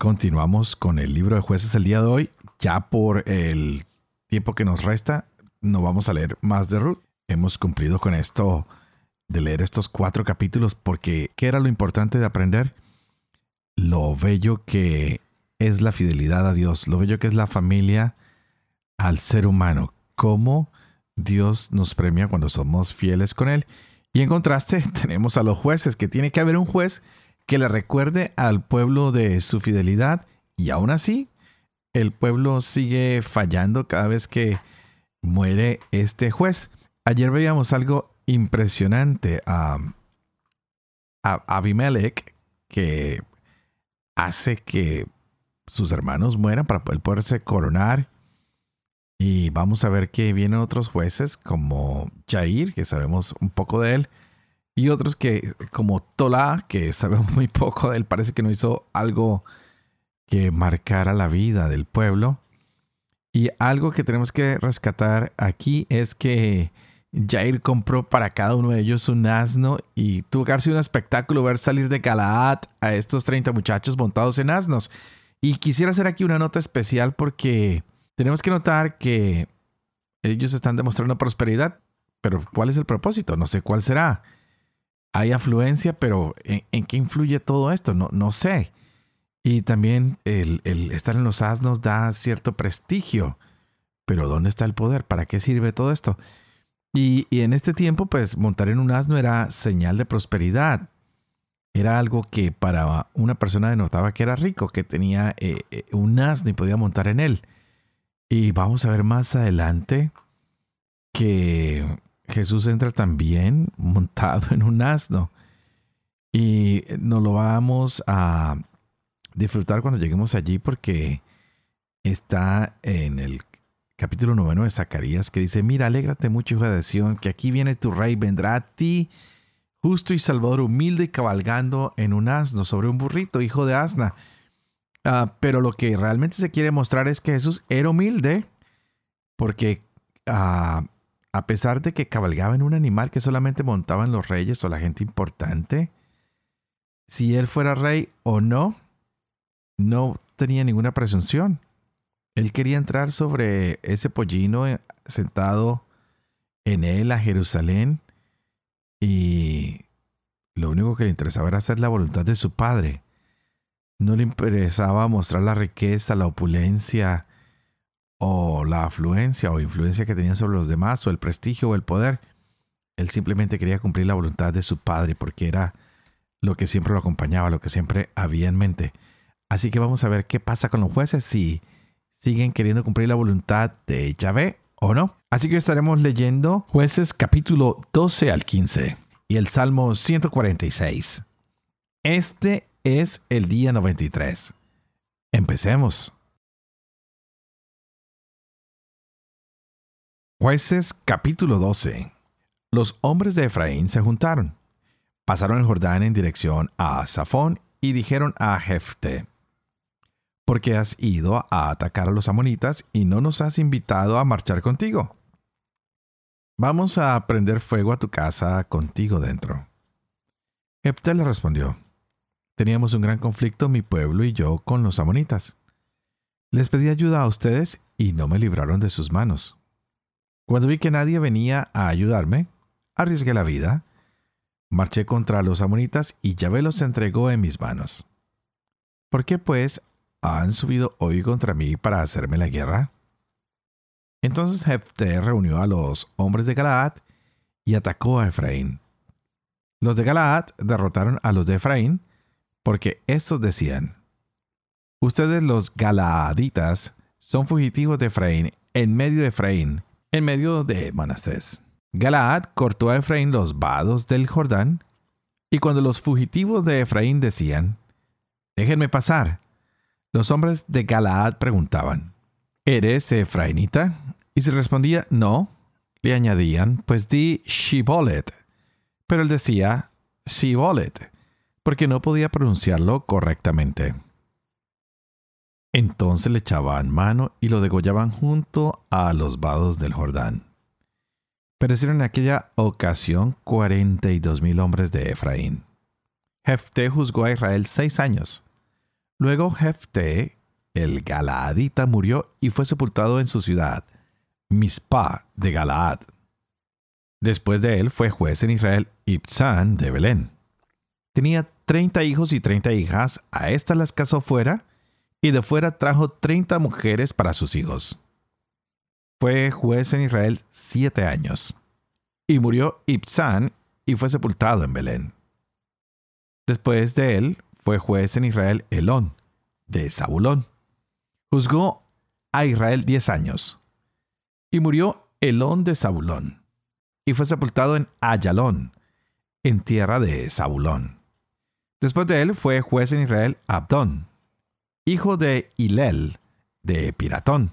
Continuamos con el libro de jueces el día de hoy. Ya por el tiempo que nos resta, no vamos a leer más de Ruth. Hemos cumplido con esto de leer estos cuatro capítulos porque ¿qué era lo importante de aprender? Lo bello que es la fidelidad a Dios, lo bello que es la familia al ser humano, cómo Dios nos premia cuando somos fieles con Él. Y en contraste tenemos a los jueces, que tiene que haber un juez que le recuerde al pueblo de su fidelidad y aún así el pueblo sigue fallando cada vez que muere este juez. Ayer veíamos algo impresionante a, Abimelech que hace que sus hermanos mueran para poder poderse coronar. Y vamos a ver que vienen otros jueces como Jair, que sabemos un poco de él, y otros que, como Tola, que sabemos muy poco de él, parece que no hizo algo que marcara la vida del pueblo. Y algo que tenemos que rescatar aquí es que Jair compró para cada uno de ellos un asno y tuvo que un espectáculo ver salir de Galaad a estos 30 muchachos montados en asnos. Y quisiera hacer aquí una nota especial porque tenemos que notar que ellos están demostrando prosperidad, pero ¿cuál es el propósito? No sé cuál será hay afluencia, pero ¿en, qué influye todo esto? No, no sé. Y también el, estar en los asnos da cierto prestigio, pero ¿dónde está el poder? ¿Para qué sirve todo esto? Y, en este tiempo, pues montar en un asno era señal de prosperidad. Era algo que para una persona denotaba que era rico, que tenía eh, eh, un asno y podía montar en él. Y vamos a ver más adelante que Jesús entra también montado en un asno. Y nos lo vamos a disfrutar cuando lleguemos allí porque está en el capítulo noveno de Zacarías que dice, mira, alégrate mucho, hijo de Sión, que aquí viene tu rey, vendrá a ti, justo y salvador, humilde y cabalgando en un asno, sobre un burrito, hijo de asna. Ah, pero lo que realmente se quiere mostrar es que Jesús era humilde porque uh, a pesar de que cabalgaba en un animal que solamente montaban los reyes o la gente importante, si él fuera rey o no, no tenía ninguna presunción. Él quería entrar sobre ese pollino eh, sentado en él a Jerusalén y lo único que le interesaba era hacer la voluntad de su padre. No le interesaba mostrar la riqueza, la opulencia, o la afluencia o influencia que tenía sobre los demás o el prestigio o el poder. Él simplemente quería cumplir la voluntad de su padre porque era lo que siempre lo acompañaba, lo que siempre había en mente. Así que vamos a ver qué pasa con los jueces si siguen queriendo cumplir la voluntad de Yahvé o no. Así que estaremos leyendo jueces capítulo 12 al 15 y el Salmo 146. Este es el día 93. Empecemos. Jueces capítulo 12. Los hombres de Efraín se juntaron, pasaron el Jordán en dirección a Safón y dijeron a Jefte, ¿por qué has ido a atacar a los amonitas y no nos has invitado a marchar contigo? Vamos a prender fuego a tu casa contigo dentro. Jefte le respondió, teníamos un gran conflicto mi pueblo y yo con los amonitas. Les pedí ayuda a ustedes y no me libraron de sus manos. Cuando vi que nadie venía a ayudarme, arriesgué la vida, marché contra los amonitas y Yahvé los entregó en mis manos. ¿Por qué, pues, han subido hoy contra mí para hacerme la guerra? Entonces Jefté reunió a los hombres de Galaad y atacó a Efraín. Los de Galaad derrotaron a los de Efraín porque estos decían, Ustedes los Galaaditas son fugitivos de Efraín en medio de Efraín en medio de Manasés. Galaad cortó a Efraín los vados del Jordán, y cuando los fugitivos de Efraín decían, Déjenme pasar, los hombres de Galaad preguntaban, ¿Eres efrainita? Y si respondía no, le añadían, pues di Shibolet. Pero él decía Shibolet, porque no podía pronunciarlo correctamente. Entonces le echaban mano y lo degollaban junto a los vados del Jordán. Perecieron en aquella ocasión cuarenta y dos mil hombres de Efraín. Jefté juzgó a Israel seis años. Luego Jefté, el Galaadita, murió y fue sepultado en su ciudad, Mispa de Galaad. Después de él fue juez en Israel Ibzán de Belén. Tenía treinta hijos y treinta hijas, a estas las casó fuera, y de fuera trajo treinta mujeres para sus hijos. Fue juez en Israel siete años. Y murió Ibzán y fue sepultado en Belén. Después de él fue juez en Israel Elón, de Zabulón. Juzgó a Israel diez años. Y murió Elón de Zabulón. Y fue sepultado en Ayalón, en tierra de Zabulón. Después de él fue juez en Israel Abdón, hijo de Hilel, de Piratón.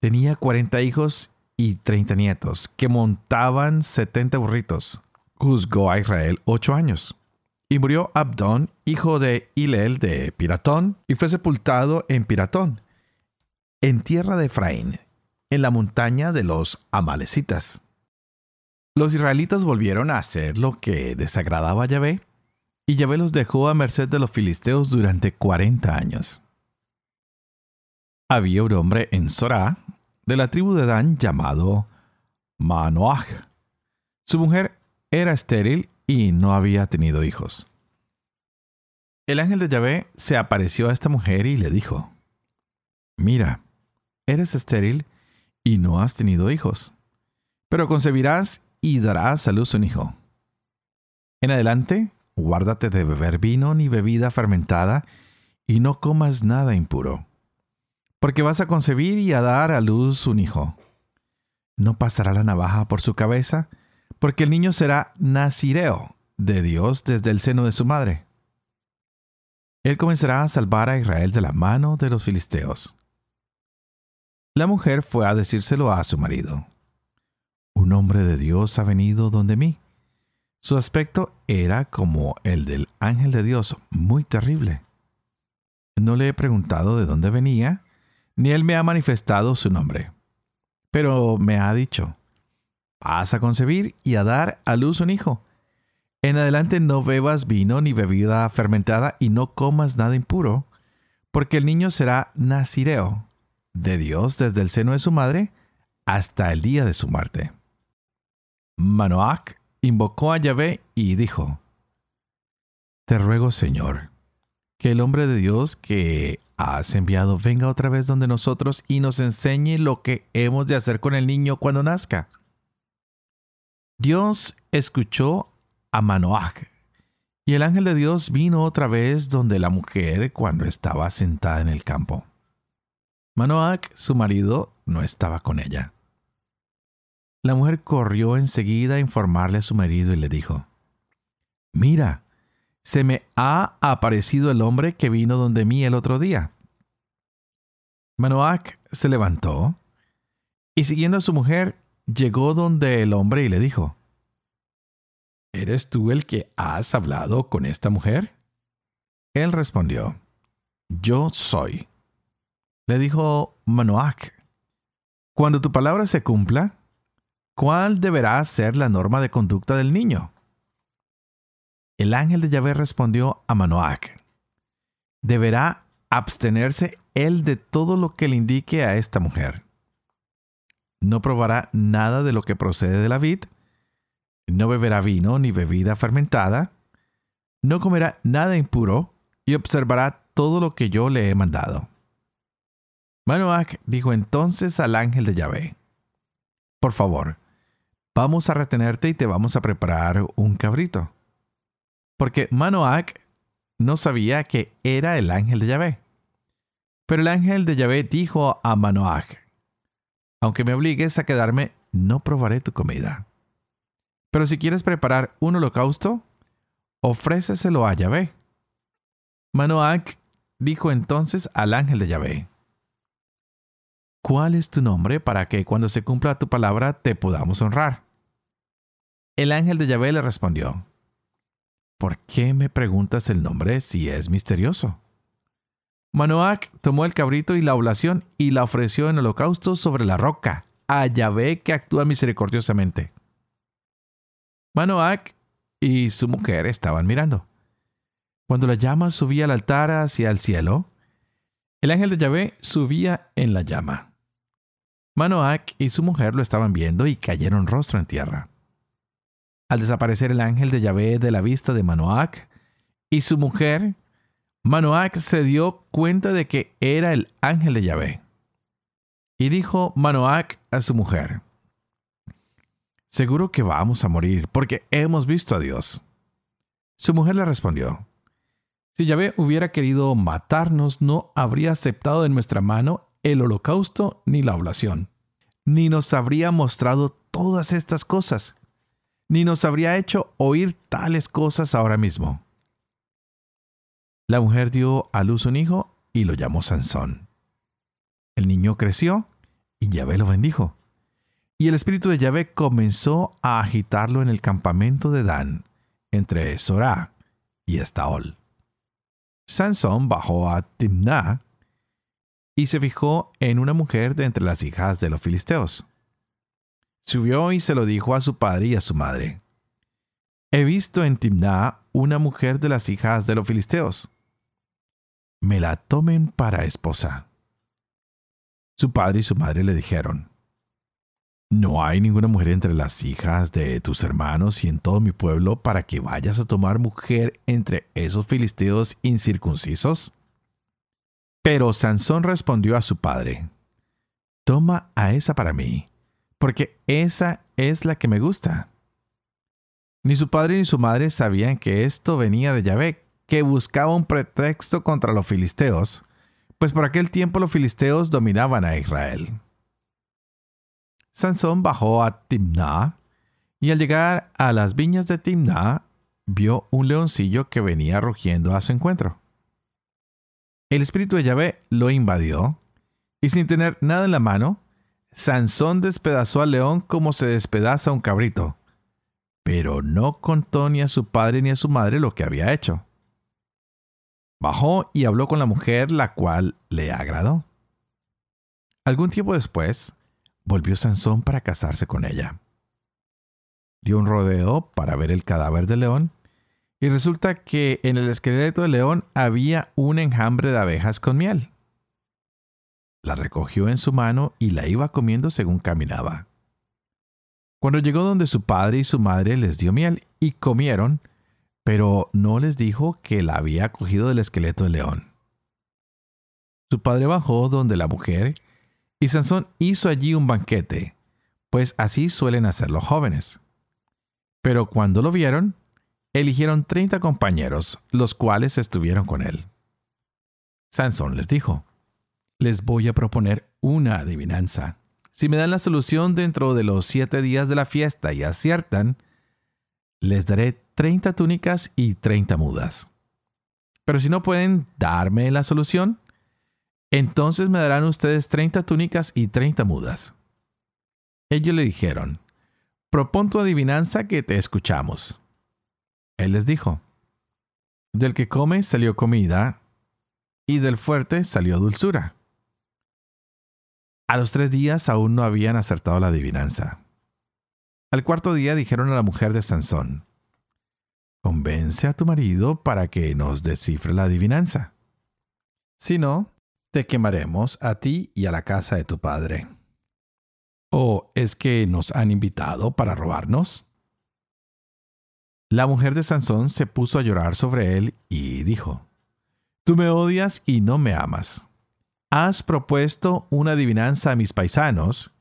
Tenía cuarenta hijos y treinta nietos, que montaban setenta burritos. Juzgó a Israel ocho años. Y murió Abdón, hijo de Hilel de Piratón, y fue sepultado en Piratón, en tierra de Efraín, en la montaña de los Amalecitas. Los israelitas volvieron a hacer lo que desagradaba a Yahvé, y Yahvé los dejó a merced de los filisteos durante cuarenta años. Había un hombre en Sorá, de la tribu de Dan, llamado Manoach. Su mujer era estéril y no había tenido hijos. El ángel de Yahvé se apareció a esta mujer y le dijo, Mira, eres estéril y no has tenido hijos, pero concebirás y darás a luz un hijo. En adelante Guárdate de beber vino ni bebida fermentada, y no comas nada impuro, porque vas a concebir y a dar a luz un hijo. No pasará la navaja por su cabeza, porque el niño será nazireo de Dios desde el seno de su madre. Él comenzará a salvar a Israel de la mano de los filisteos. La mujer fue a decírselo a su marido. Un hombre de Dios ha venido donde mí su aspecto era como el del ángel de Dios, muy terrible. No le he preguntado de dónde venía, ni él me ha manifestado su nombre. Pero me ha dicho, vas a concebir y a dar a luz un hijo. En adelante no bebas vino ni bebida fermentada y no comas nada impuro, porque el niño será nazireo de Dios desde el seno de su madre hasta el día de su muerte. Manoach invocó a Yahvé y dijo, Te ruego, Señor, que el hombre de Dios que has enviado venga otra vez donde nosotros y nos enseñe lo que hemos de hacer con el niño cuando nazca. Dios escuchó a Manoach, y el ángel de Dios vino otra vez donde la mujer cuando estaba sentada en el campo. Manoach, su marido, no estaba con ella. La mujer corrió enseguida a informarle a su marido y le dijo, Mira, se me ha aparecido el hombre que vino donde mí el otro día. Manoach se levantó y siguiendo a su mujer llegó donde el hombre y le dijo, ¿Eres tú el que has hablado con esta mujer? Él respondió, Yo soy. Le dijo Manoach, Cuando tu palabra se cumpla, ¿Cuál deberá ser la norma de conducta del niño? El ángel de Yahvé respondió a Manoach, deberá abstenerse él de todo lo que le indique a esta mujer. No probará nada de lo que procede de la vid, no beberá vino ni bebida fermentada, no comerá nada impuro y observará todo lo que yo le he mandado. Manoach dijo entonces al ángel de Yahvé, Por favor, vamos a retenerte y te vamos a preparar un cabrito. Porque Manoach no sabía que era el ángel de Yahvé. Pero el ángel de Yahvé dijo a Manoach, aunque me obligues a quedarme, no probaré tu comida. Pero si quieres preparar un holocausto, ofréceselo a Yahvé. Manoach dijo entonces al ángel de Yahvé, ¿cuál es tu nombre para que cuando se cumpla tu palabra te podamos honrar? El ángel de Yahvé le respondió, ¿por qué me preguntas el nombre si es misterioso? Manoac tomó el cabrito y la oblación y la ofreció en holocausto sobre la roca, a Yahvé que actúa misericordiosamente. Manoac y su mujer estaban mirando. Cuando la llama subía al altar hacia el cielo, el ángel de Yahvé subía en la llama. Manoac y su mujer lo estaban viendo y cayeron rostro en tierra. Al desaparecer el ángel de Yahvé de la vista de Manoac y su mujer, Manoac se dio cuenta de que era el ángel de Yahvé. Y dijo Manoac a su mujer, Seguro que vamos a morir porque hemos visto a Dios. Su mujer le respondió, Si Yahvé hubiera querido matarnos, no habría aceptado de nuestra mano el holocausto ni la oblación, ni nos habría mostrado todas estas cosas, ni nos habría hecho oír tales cosas ahora mismo. La mujer dio a luz un hijo y lo llamó Sansón. El niño creció y Yahvé lo bendijo. Y el espíritu de Yahvé comenzó a agitarlo en el campamento de Dan, entre Sorá y Estaol. Sansón bajó a Timná y se fijó en una mujer de entre las hijas de los filisteos. Subió y se lo dijo a su padre y a su madre. He visto en Timná una mujer de las hijas de los filisteos me la tomen para esposa. Su padre y su madre le dijeron, No hay ninguna mujer entre las hijas de tus hermanos y en todo mi pueblo para que vayas a tomar mujer entre esos filisteos incircuncisos. Pero Sansón respondió a su padre, Toma a esa para mí, porque esa es la que me gusta. Ni su padre ni su madre sabían que esto venía de Yahvé, que buscaba un pretexto contra los filisteos, pues por aquel tiempo los filisteos dominaban a Israel. Sansón bajó a Timná y al llegar a las viñas de Timná vio un leoncillo que venía rugiendo a su encuentro. El espíritu de Yahvé lo invadió y sin tener nada en la mano, Sansón despedazó al león como se despedaza un cabrito, pero no contó ni a su padre ni a su madre lo que había hecho. Bajó y habló con la mujer, la cual le agradó. Algún tiempo después, volvió Sansón para casarse con ella. Dio un rodeo para ver el cadáver del león, y resulta que en el esqueleto del león había un enjambre de abejas con miel. La recogió en su mano y la iba comiendo según caminaba. Cuando llegó donde su padre y su madre les dio miel y comieron, pero no les dijo que la había cogido del esqueleto del león. Su padre bajó donde la mujer, y Sansón hizo allí un banquete, pues así suelen hacer los jóvenes. Pero cuando lo vieron, eligieron treinta compañeros, los cuales estuvieron con él. Sansón les dijo, les voy a proponer una adivinanza. Si me dan la solución dentro de los siete días de la fiesta y aciertan, les daré 30 túnicas y 30 mudas. Pero si no pueden darme la solución, entonces me darán ustedes 30 túnicas y 30 mudas. Ellos le dijeron, propon tu adivinanza que te escuchamos. Él les dijo, del que come salió comida, y del fuerte salió dulzura. A los tres días aún no habían acertado la adivinanza. Al cuarto día dijeron a la mujer de Sansón, Convence a tu marido para que nos descifre la adivinanza. Si no, te quemaremos a ti y a la casa de tu padre. ¿O es que nos han invitado para robarnos? La mujer de Sansón se puso a llorar sobre él y dijo, Tú me odias y no me amas. Has propuesto una adivinanza a mis paisanos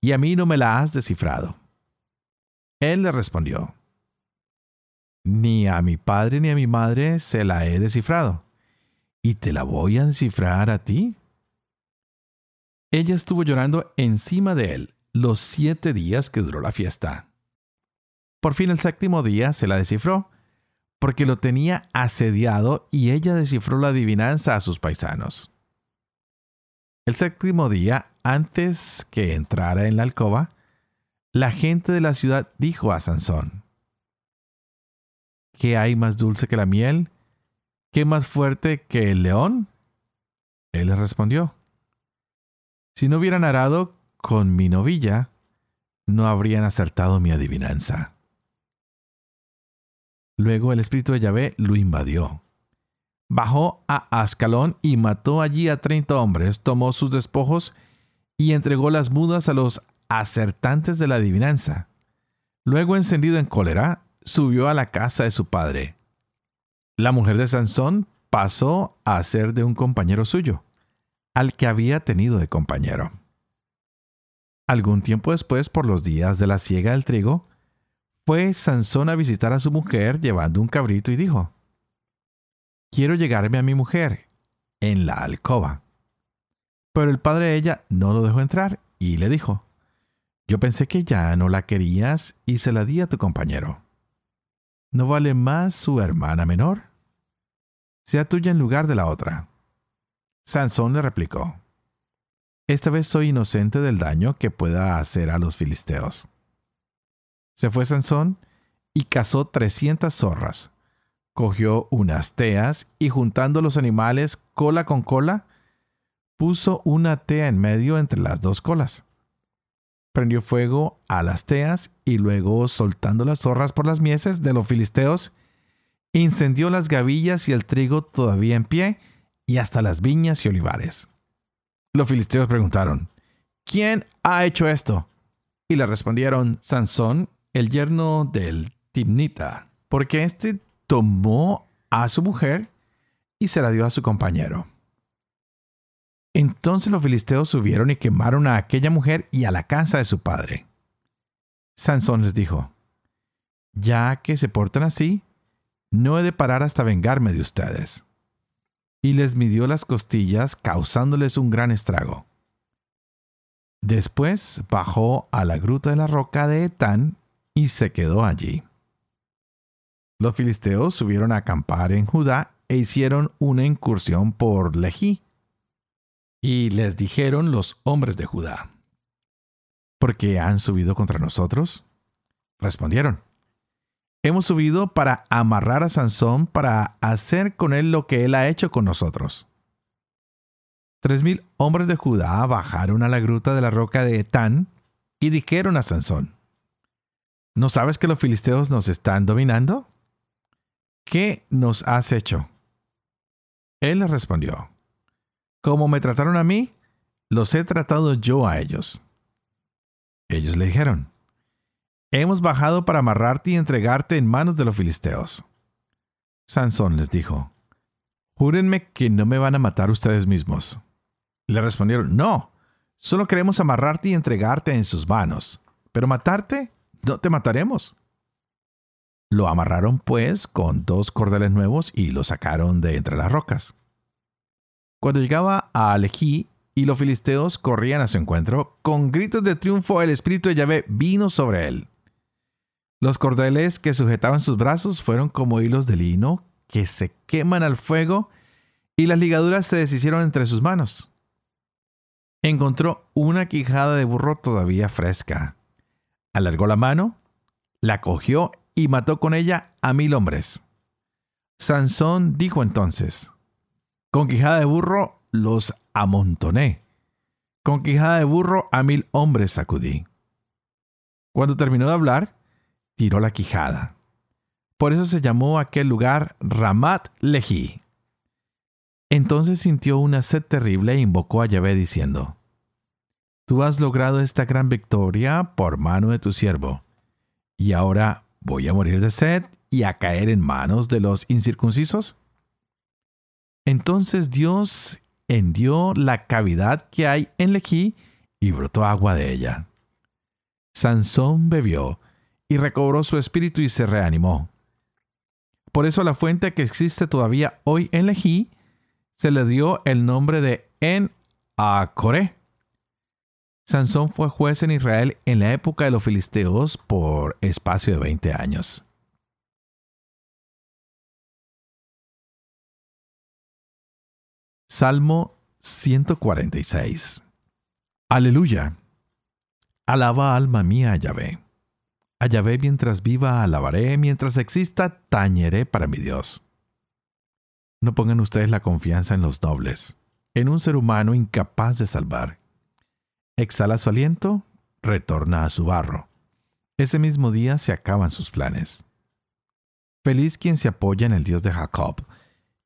y a mí no me la has descifrado. Él le respondió, ni a mi padre ni a mi madre se la he descifrado. ¿Y te la voy a descifrar a ti? Ella estuvo llorando encima de él los siete días que duró la fiesta. Por fin el séptimo día se la descifró, porque lo tenía asediado y ella descifró la adivinanza a sus paisanos. El séptimo día antes que entrara en la alcoba, la gente de la ciudad dijo a Sansón, ¿qué hay más dulce que la miel? ¿Qué más fuerte que el león? Él les respondió, si no hubieran arado con mi novilla, no habrían acertado mi adivinanza. Luego el espíritu de Yahvé lo invadió. Bajó a Ascalón y mató allí a treinta hombres, tomó sus despojos y entregó las mudas a los acertantes de la adivinanza. Luego, encendido en cólera, subió a la casa de su padre. La mujer de Sansón pasó a ser de un compañero suyo, al que había tenido de compañero. Algún tiempo después, por los días de la siega del trigo, fue Sansón a visitar a su mujer llevando un cabrito y dijo, Quiero llegarme a mi mujer en la alcoba. Pero el padre de ella no lo dejó entrar y le dijo, Yo pensé que ya no la querías y se la di a tu compañero. ¿No vale más su hermana menor? Sea tuya en lugar de la otra. Sansón le replicó, Esta vez soy inocente del daño que pueda hacer a los filisteos. Se fue Sansón y cazó trescientas zorras. Cogió unas teas y juntando los animales cola con cola, puso una tea en medio entre las dos colas. Prendió fuego a las teas y luego, soltando las zorras por las mieses de los filisteos, incendió las gavillas y el trigo todavía en pie y hasta las viñas y olivares. Los filisteos preguntaron, ¿quién ha hecho esto? Y le respondieron, Sansón el yerno del Timnita, porque éste tomó a su mujer y se la dio a su compañero. Entonces los filisteos subieron y quemaron a aquella mujer y a la casa de su padre. Sansón les dijo, Ya que se portan así, no he de parar hasta vengarme de ustedes. Y les midió las costillas, causándoles un gran estrago. Después bajó a la gruta de la roca de Etán y se quedó allí. Los filisteos subieron a acampar en Judá e hicieron una incursión por Lejí. Y les dijeron los hombres de Judá, ¿por qué han subido contra nosotros? Respondieron, hemos subido para amarrar a Sansón para hacer con él lo que él ha hecho con nosotros. Tres mil hombres de Judá bajaron a la gruta de la roca de Etán y dijeron a Sansón, ¿No sabes que los filisteos nos están dominando? ¿Qué nos has hecho? Él les respondió, Como me trataron a mí, los he tratado yo a ellos. Ellos le dijeron, Hemos bajado para amarrarte y entregarte en manos de los filisteos. Sansón les dijo, Júrenme que no me van a matar ustedes mismos. Le respondieron, No, solo queremos amarrarte y entregarte en sus manos, pero matarte no te mataremos. Lo amarraron pues con dos cordeles nuevos y lo sacaron de entre las rocas. Cuando llegaba a Alejí y los filisteos corrían a su encuentro, con gritos de triunfo el espíritu de Yahvé vino sobre él. Los cordeles que sujetaban sus brazos fueron como hilos de lino que se queman al fuego y las ligaduras se deshicieron entre sus manos. Encontró una quijada de burro todavía fresca alargó la mano, la cogió y mató con ella a mil hombres. Sansón dijo entonces, con quijada de burro los amontoné, con quijada de burro a mil hombres sacudí. Cuando terminó de hablar, tiró la quijada. Por eso se llamó aquel lugar Ramat Lehi. Entonces sintió una sed terrible e invocó a Yahvé diciendo, Tú has logrado esta gran victoria por mano de tu siervo. ¿Y ahora voy a morir de sed y a caer en manos de los incircuncisos? Entonces Dios hendió la cavidad que hay en Lejí y brotó agua de ella. Sansón bebió y recobró su espíritu y se reanimó. Por eso la fuente que existe todavía hoy en Lejí se le dio el nombre de En Acoré Sansón fue juez en Israel en la época de los filisteos por espacio de 20 años. Salmo 146 Aleluya. Alaba alma mía a Yahvé. A Yahvé mientras viva alabaré, mientras exista tañeré para mi Dios. No pongan ustedes la confianza en los nobles, en un ser humano incapaz de salvar. Exhala su aliento, retorna a su barro. Ese mismo día se acaban sus planes. Feliz quien se apoya en el Dios de Jacob,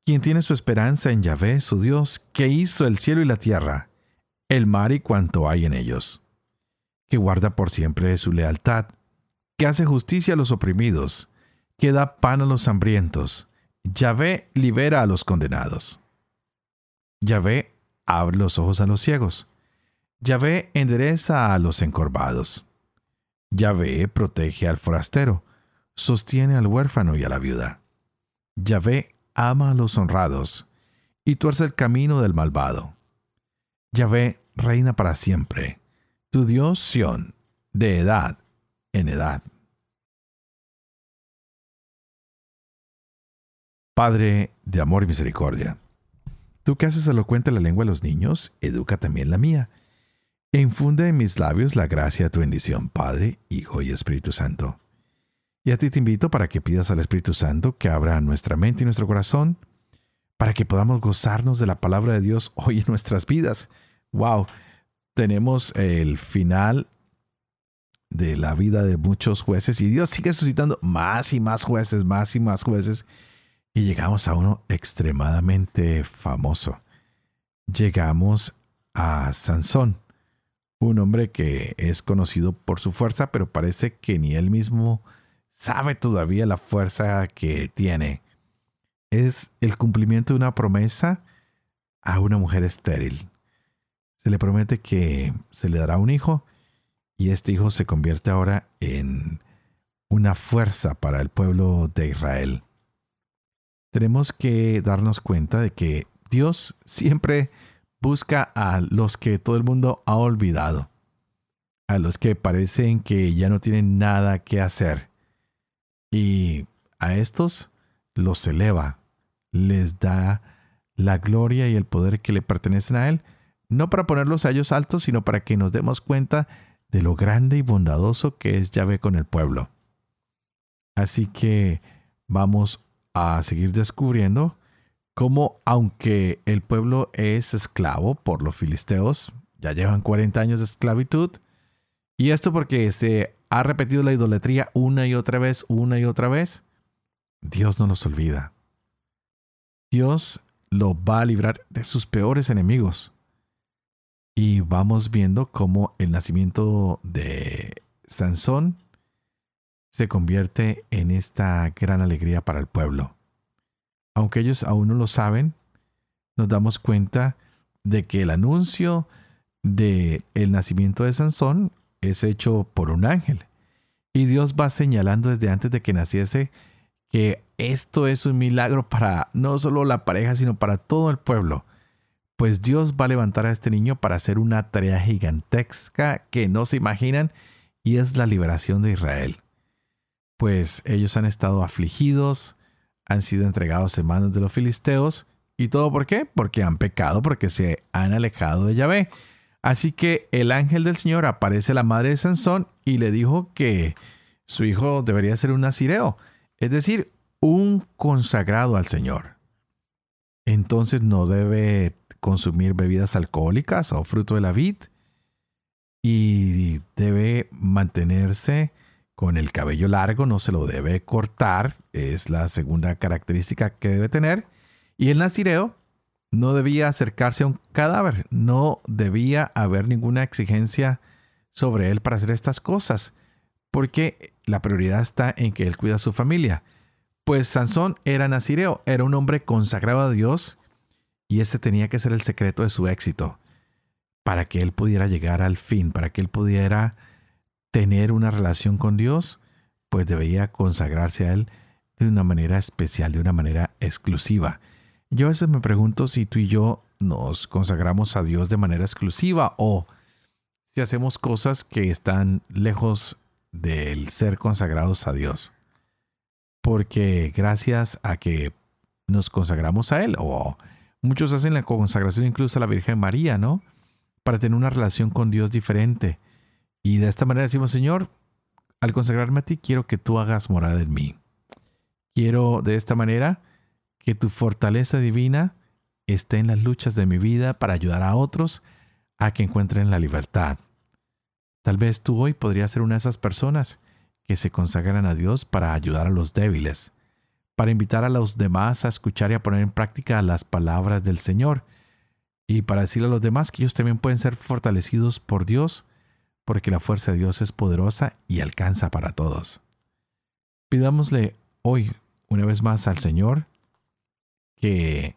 quien tiene su esperanza en Yahvé, su Dios, que hizo el cielo y la tierra, el mar y cuanto hay en ellos, que guarda por siempre su lealtad, que hace justicia a los oprimidos, que da pan a los hambrientos. Yahvé libera a los condenados. Yahvé abre los ojos a los ciegos. Yahvé endereza a los encorvados. Yahvé protege al forastero, sostiene al huérfano y a la viuda. Yahvé ama a los honrados y tuerce el camino del malvado. Yahvé reina para siempre, tu Dios Sión, de edad en edad. Padre de amor y misericordia, tú que haces elocuente la lengua de los niños, educa también la mía. Infunde en mis labios la gracia de tu bendición, Padre, Hijo y Espíritu Santo. Y a ti te invito para que pidas al Espíritu Santo que abra nuestra mente y nuestro corazón para que podamos gozarnos de la palabra de Dios hoy en nuestras vidas. ¡Wow! Tenemos el final de la vida de muchos jueces y Dios sigue suscitando más y más jueces, más y más jueces. Y llegamos a uno extremadamente famoso. Llegamos a Sansón, un hombre que es conocido por su fuerza, pero parece que ni él mismo sabe todavía la fuerza que tiene. Es el cumplimiento de una promesa a una mujer estéril. Se le promete que se le dará un hijo y este hijo se convierte ahora en una fuerza para el pueblo de Israel. Tenemos que darnos cuenta de que Dios siempre busca a los que todo el mundo ha olvidado, a los que parecen que ya no tienen nada que hacer y a estos los eleva, les da la gloria y el poder que le pertenecen a Él, no para ponerlos a ellos altos, sino para que nos demos cuenta de lo grande y bondadoso que es Yahvé con el pueblo. Así que vamos a seguir descubriendo cómo, aunque el pueblo es esclavo por los filisteos, ya llevan 40 años de esclavitud, y esto porque se ha repetido la idolatría una y otra vez, una y otra vez, Dios no nos olvida. Dios lo va a librar de sus peores enemigos. Y vamos viendo cómo el nacimiento de Sansón se convierte en esta gran alegría para el pueblo. Aunque ellos aún no lo saben, nos damos cuenta de que el anuncio de el nacimiento de Sansón es hecho por un ángel. Y Dios va señalando desde antes de que naciese que esto es un milagro para no solo la pareja, sino para todo el pueblo. Pues Dios va a levantar a este niño para hacer una tarea gigantesca que no se imaginan y es la liberación de Israel. Pues ellos han estado afligidos, han sido entregados en manos de los filisteos. ¿Y todo por qué? Porque han pecado, porque se han alejado de Yahvé. Así que el ángel del Señor aparece a la madre de Sansón y le dijo que su hijo debería ser un nazireo, es decir, un consagrado al Señor. Entonces no debe consumir bebidas alcohólicas o fruto de la vid y debe mantenerse con el cabello largo, no se lo debe cortar, es la segunda característica que debe tener. Y el nazireo no debía acercarse a un cadáver, no debía haber ninguna exigencia sobre él para hacer estas cosas, porque la prioridad está en que él cuida a su familia. Pues Sansón era nazireo, era un hombre consagrado a Dios y ese tenía que ser el secreto de su éxito, para que él pudiera llegar al fin, para que él pudiera tener una relación con Dios, pues debía consagrarse a él de una manera especial, de una manera exclusiva. Yo a veces me pregunto si tú y yo nos consagramos a Dios de manera exclusiva o si hacemos cosas que están lejos del ser consagrados a Dios. Porque gracias a que nos consagramos a Él, o muchos hacen la consagración incluso a la Virgen María, ¿no? para tener una relación con Dios diferente. Y de esta manera decimos, Señor, al consagrarme a ti, quiero que tú hagas morada en mí. Quiero de esta manera que tu fortaleza divina esté en las luchas de mi vida para ayudar a otros a que encuentren la libertad. Tal vez tú hoy podrías ser una de esas personas que se consagran a Dios para ayudar a los débiles, para invitar a los demás a escuchar y a poner en práctica las palabras del Señor, y para decirle a los demás que ellos también pueden ser fortalecidos por Dios, porque la fuerza de Dios es poderosa y alcanza para todos. Pidámosle hoy, una vez más, al Señor que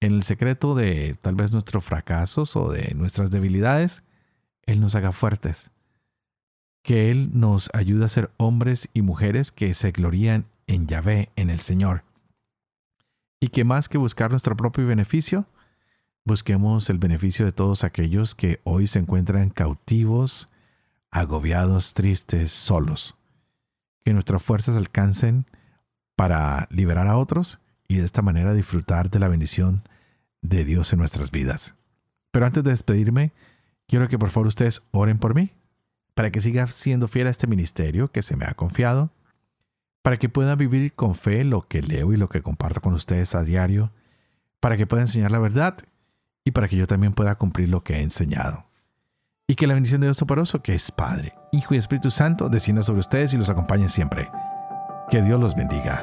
en el secreto de tal vez nuestros fracasos o de nuestras debilidades, Él nos haga fuertes. Que Él nos ayude a ser hombres y mujeres que se glorían en Yahvé, en el Señor. Y que más que buscar nuestro propio beneficio, busquemos el beneficio de todos aquellos que hoy se encuentran cautivos, agobiados, tristes, solos. Que nuestras fuerzas alcancen para liberar a otros y de esta manera disfrutar de la bendición de Dios en nuestras vidas. Pero antes de despedirme, quiero que por favor ustedes oren por mí, para que siga siendo fiel a este ministerio que se me ha confiado, para que pueda vivir con fe lo que leo y lo que comparto con ustedes a diario, para que pueda enseñar la verdad y para que yo también pueda cumplir lo que he enseñado. Y que la bendición de Dios Toporoso, que es Padre, Hijo y Espíritu Santo, descienda sobre ustedes y los acompañe siempre. Que Dios los bendiga.